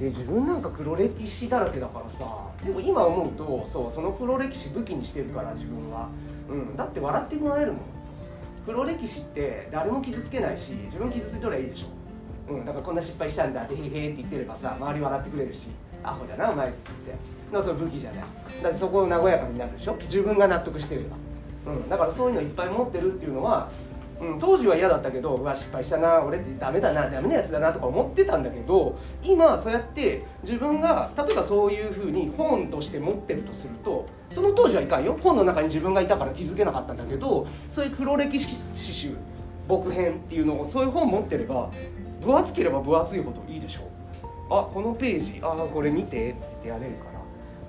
で自分なんか黒歴史だらけだからさ。でも今思うとそうその黒歴史武器にしてるから自分は、うん、だって笑ってもらえるもん。黒歴史って誰も傷つけないし自分傷ついたらいいでしょ、うん、だからこんな失敗したんだでへへって言ってればさ周り笑ってくれるしアホだなお前って言って。だそれ武器じゃない。だってそこを和やかになるでしょ。自分が納得してれば、うん、だからそういうのいっぱい持ってるっていうのはうん、当時は嫌だったけどうわ失敗したな俺ってダメだなダメなやつだなとか思ってたんだけど今そうやって自分が例えばそういうふうに本として持ってるとするとその当時はいかんよ。本の中に自分がいたから気づけなかったんだけどそういう黒歴史集僕編っていうのをそういう本持ってれば分厚ければ分厚いほどいいでしょ。あこのページあこれ見てって言ってやれるから。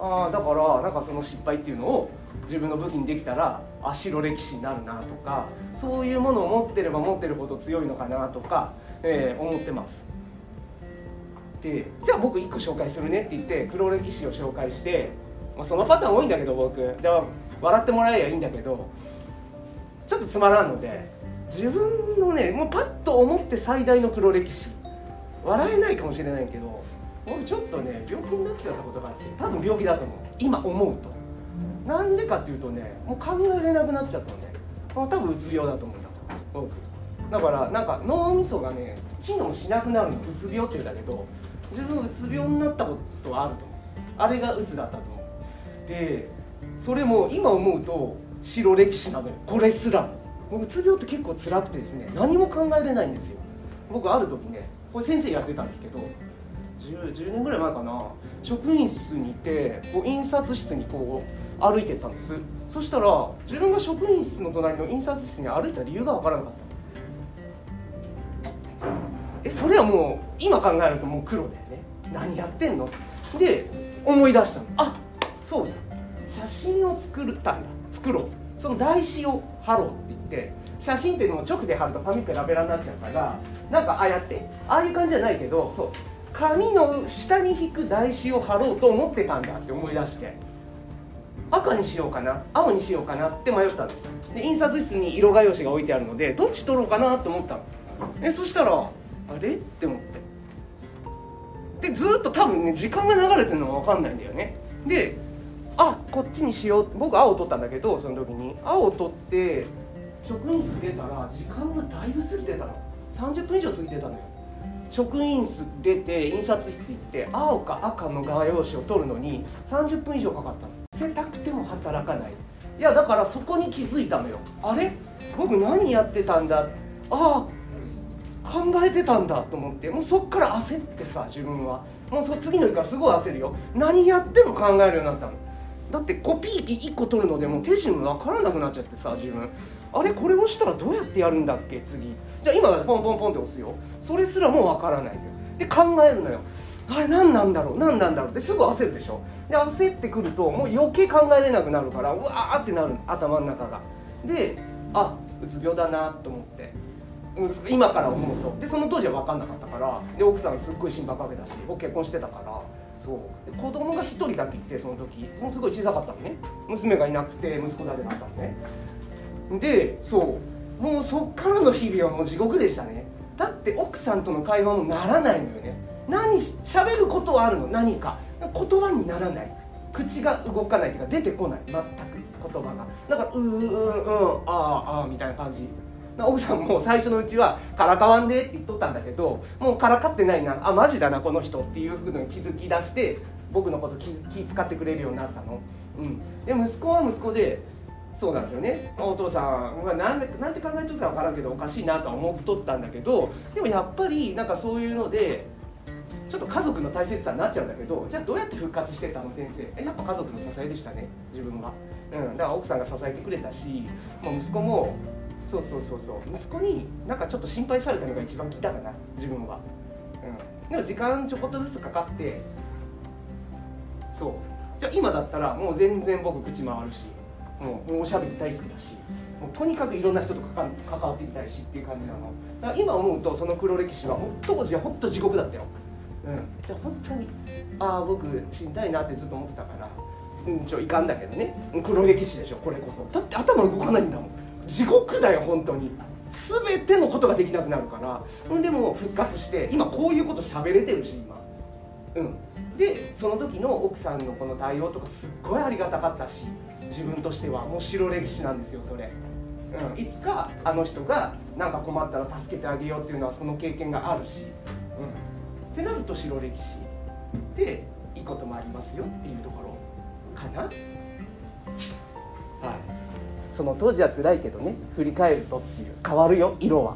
あだからなんかその失敗っていうのを自分の武器にできたらあ白歴史になるなとかそういうものを持ってれば持ってるほど強いのかなとか、えー、思ってます。でじゃあ僕1個紹介するねって言って黒歴史を紹介して、まあ、そのパターン多いんだけど僕。では笑ってもらえりゃいいんだけどちょっとつまらんので自分のねもうパッと思って最大の黒歴史。笑えないかもしれないけど僕ちょっとね病気になっちゃったことがあって多分病気だと思う。今思うと。なんでかっていうとねもう考えれなくなっちゃったのね。多分うつ病だと思うんだ。僕。だからなんか脳みそがね機能しなくなるの。うつ病って言うんだけど自分うつ病になったことはあると思う。あれがうつだったと思う。でそれも今思うと白歴史なのよ。これすらも。うつ病って結構辛くてですね何も考えれないんですよ。僕ある時ねこれ先生やってたんですけど 10, 10年ぐらい前かな。職員室にいてこう印刷室にこう歩いてったんです。そしたら自分が職員室の隣の印刷室に歩いた理由が分からなかった。えそれはもう今考えるともう黒だよね。何やってんの？で思い出したの。あそうだ。写真を作ったんだ。作ろう。その台紙を貼ろうって言って写真っていうのを直で貼ると紙ペラペラになっちゃうからなんかああやって。ああいう感じじゃないけどそう。紙の下に引く台紙を貼ろうと思ってたんだって思い出して。赤にしようかな青にしようかなって迷ったんです。で印刷室に色画用紙が置いてあるのでどっち取ろうかなと思ったの。えそしたらあれ？って思って。でずっと多分ね時間が流れてるのは分かんないんだよね。であこっちにしよう。僕青を取ったんだけどその時に。青を取って職員室出たら時間がだいぶ過ぎてたの。30分以上過ぎてたのよ。職員室出て印刷室行って青か赤の画用紙を取るのに30分以上かかったの。せたくても働かない。いやだからそこに気づいたのよ。あれ？僕何やってたんだ？ああ考えてたんだ。と思って。もうそっから焦ってさ自分は。もうそ次の日からすごい焦るよ。何やっても考えるようになったの。だってコピー機1個取るのでも手順分からなくなっちゃってさ自分。あれ？これ押したらどうやってやるんだっけ？次。じゃあ今ポンポンポンって押すよ。それすらもわからないで考えるのよ。あれ何なんだろう何なんだろうってすぐ焦るでしょ。で焦ってくるともう余計考えれなくなるからうわーってなる頭の中が。であうつ病だなと思って。今から思うと。でその当時は分かんなかったから。で奥さんすっごい心配かけたし僕結婚してたから。そう。子供が1人だけいてその時。もうすごい小さかったのね。娘がいなくて息子だけだったのね。でそう。もうそっからの日々はもう地獄でしたね。だって奥さんとの会話もならないのよね。何喋ることはあるの？何か。言葉にならない。口が動かないっていうか出てこない。全く言葉が。だかうーんうんああああみたいな感じ。奥さんも最初のうちは「からかわんで」って言っとったんだけどもうからかってないな。あマジだなこの人っていうふうに気づき出して僕のこと気気使ってくれるようになったの、うん、で息子は息子でそうなんですよね。お父さんはなんでなんて考えとるか分からんけどおかしいなとは思っとったんだけどでもやっぱりなんかそういうのでちょっと家族の大切さになっちゃうんだけどじゃあどうやって復活してたの先生？やっぱ家族の支えでしたね自分は、うん、だから奥さんが支えてくれたしもう息子もそうそうそうそう。息子になんかちょっと心配されたのが一番きたかな自分は、うん、でも時間ちょこっとずつかかってそう。じゃあ今だったらもう全然僕口回るしもうもうおしゃべり大好きだしもうとにかくいろんな人と関わっていきたいしっていう感じなの。だから今思うとその黒歴史は当時は本当地獄だったよ。うん、じゃあ本当にああ僕死にたいなってずっと思ってたからうんちょいかんだけどね。黒歴史でしょこれこそ。だって頭動かないんだもん。地獄だよ本当に。全てのことができなくなるから。でも復活して今こういうこと喋れてるし今。うん。でその時の奥さんのこの対応とかすっごいありがたかったし自分としては。もう白歴史なんですよそれ、うん、いつかあの人が何か困ったら助けてあげようっていうのはその経験があるし、うん、ってなると白歴史でいいこともありますよっていうところかな。はい。その当時は辛いけどね振り返るとっていう。変わるよ色は。